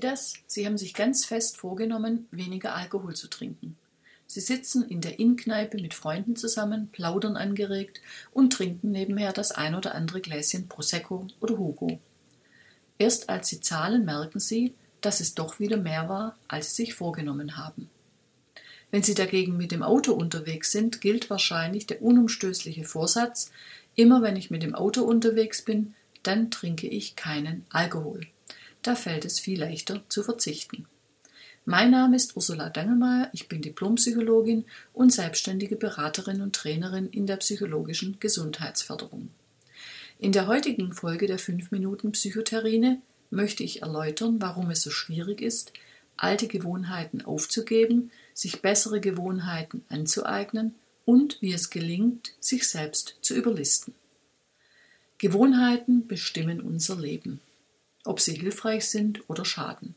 das? Sie haben sich ganz fest vorgenommen, weniger Alkohol zu trinken. Sie sitzen in der Innkneipe mit Freunden zusammen, plaudern angeregt und trinken nebenher das ein oder andere Gläschen Prosecco oder Hugo. Erst als Sie zahlen, merken Sie, dass es doch wieder mehr war, als Sie sich vorgenommen haben. Wenn Sie dagegen mit dem Auto unterwegs sind, gilt wahrscheinlich der unumstößliche Vorsatz, immer wenn ich mit dem Auto unterwegs bin, dann trinke ich keinen Alkohol. Da fällt es viel leichter zu verzichten. Mein Name ist Ursula Dangelmeier, ich bin Diplompsychologin und selbstständige Beraterin und Trainerin in der psychologischen Gesundheitsförderung. In der heutigen Folge der 5 Minuten Psychotherine möchte ich erläutern, warum es so schwierig ist, alte Gewohnheiten aufzugeben, sich bessere Gewohnheiten anzueignen und wie es gelingt, sich selbst zu überlisten. Gewohnheiten bestimmen unser Leben, ob sie hilfreich sind oder schaden.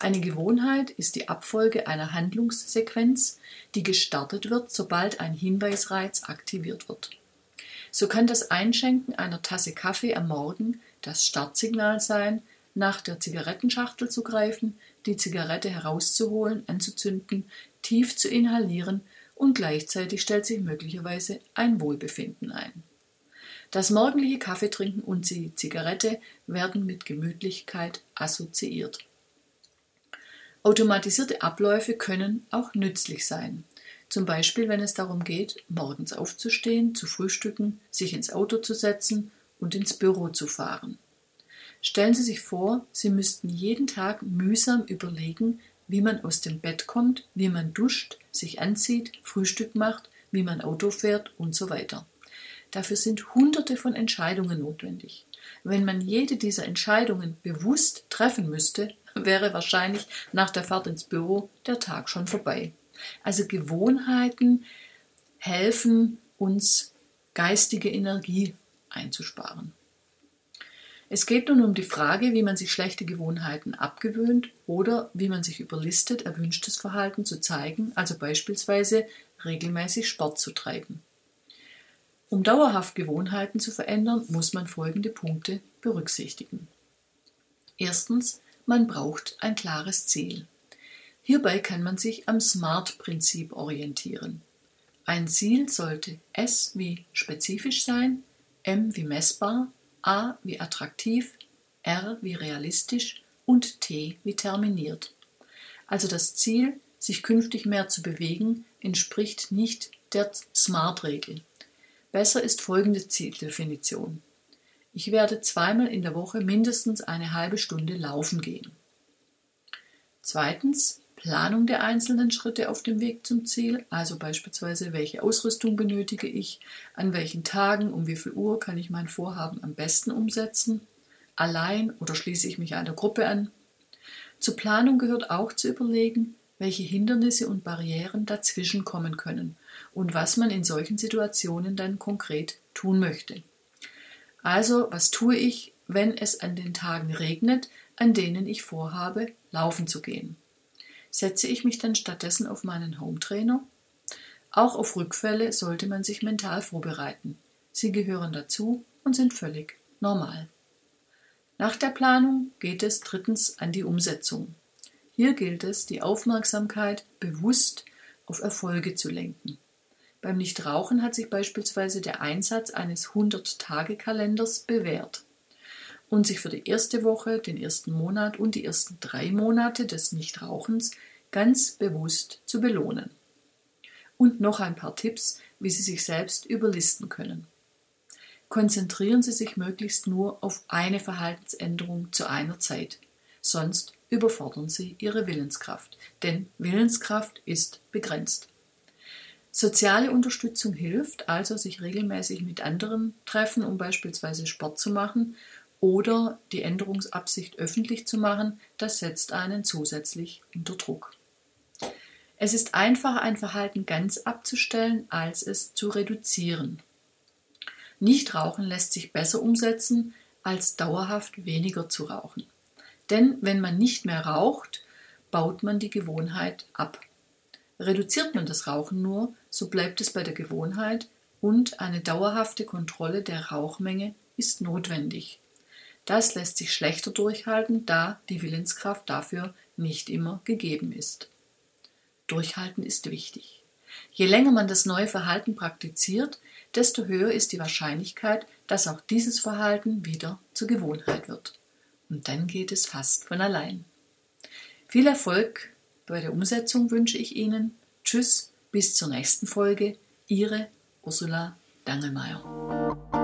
Eine Gewohnheit ist die Abfolge einer Handlungssequenz, die gestartet wird, sobald ein Hinweisreiz aktiviert wird. So kann das Einschenken einer Tasse Kaffee am Morgen das Startsignal sein, nach der Zigarettenschachtel zu greifen, die Zigarette herauszuholen, anzuzünden, tief zu inhalieren und gleichzeitig stellt sich möglicherweise ein Wohlbefinden ein. Das morgendliche Kaffeetrinken und die Zigarette werden mit Gemütlichkeit assoziiert. Automatisierte Abläufe können auch nützlich sein. Zum Beispiel, wenn es darum geht, morgens aufzustehen, zu frühstücken, sich ins Auto zu setzen und ins Büro zu fahren. Stellen Sie sich vor, Sie müssten jeden Tag mühsam überlegen, wie man aus dem Bett kommt, wie man duscht, sich anzieht, Frühstück macht, wie man Auto fährt und so weiter. Dafür sind hunderte von Entscheidungen notwendig. Wenn man jede dieser Entscheidungen bewusst treffen müsste, wäre wahrscheinlich nach der Fahrt ins Büro der Tag schon vorbei. Also Gewohnheiten helfen uns, geistige Energie einzusparen. Es geht nun um die Frage, wie man sich schlechte Gewohnheiten abgewöhnt oder wie man sich überlistet, erwünschtes Verhalten zu zeigen, also beispielsweise regelmäßig Sport zu treiben. Um dauerhaft Gewohnheiten zu verändern, muss man folgende Punkte berücksichtigen. Erstens, man braucht ein klares Ziel. Hierbei kann man sich am SMART-Prinzip orientieren. Ein Ziel sollte S wie spezifisch sein, M wie messbar, A wie attraktiv, R wie realistisch und T wie terminiert. Also das Ziel, sich künftig mehr zu bewegen, entspricht nicht der SMART-Regel. Besser ist folgende Zieldefinition. Ich werde zweimal in der Woche mindestens eine halbe Stunde laufen gehen. Zweitens Planung der einzelnen Schritte auf dem Weg zum Ziel, also beispielsweise welche Ausrüstung benötige ich, an welchen Tagen, um wie viel Uhr kann ich mein Vorhaben am besten umsetzen, allein oder schließe ich mich einer Gruppe an. Zur Planung gehört auch zu überlegen, welche Hindernisse und Barrieren dazwischen kommen können und was man in solchen Situationen dann konkret tun möchte. Also, was tue ich, wenn es an den Tagen regnet, an denen ich vorhabe, laufen zu gehen? Setze ich mich dann stattdessen auf meinen Hometrainer? Auch auf Rückfälle sollte man sich mental vorbereiten. Sie gehören dazu und sind völlig normal. Nach der Planung geht es drittens an die Umsetzung. Hier gilt es, die Aufmerksamkeit bewusst auf Erfolge zu lenken. Beim Nichtrauchen hat sich beispielsweise der Einsatz eines 100-Tage-Kalenders bewährt und sich für die erste Woche, den ersten Monat und die ersten drei Monate des Nichtrauchens ganz bewusst zu belohnen. Und noch ein paar Tipps, wie Sie sich selbst überlisten können. Konzentrieren Sie sich möglichst nur auf eine Verhaltensänderung zu einer Zeit, sonst überfordern Sie Ihre Willenskraft, denn Willenskraft ist begrenzt. Soziale Unterstützung hilft, also sich regelmäßig mit anderen treffen, um beispielsweise Sport zu machen oder die Änderungsabsicht öffentlich zu machen, das setzt einen zusätzlich unter Druck. Es ist einfacher, ein Verhalten ganz abzustellen, als es zu reduzieren. Nichtrauchen lässt sich besser umsetzen, als dauerhaft weniger zu rauchen. Denn wenn man nicht mehr raucht, baut man die Gewohnheit ab. Reduziert man das Rauchen nur, so bleibt es bei der Gewohnheit und eine dauerhafte Kontrolle der Rauchmenge ist notwendig. Das lässt sich schlechter durchhalten, da die Willenskraft dafür nicht immer gegeben ist. Durchhalten ist wichtig. Je länger man das neue Verhalten praktiziert, desto höher ist die Wahrscheinlichkeit, dass auch dieses Verhalten wieder zur Gewohnheit wird. Und dann geht es fast von allein. Viel Erfolg bei der Umsetzung wünsche ich Ihnen. Tschüss, bis zur nächsten Folge. Ihre Ursula Dangelmeier.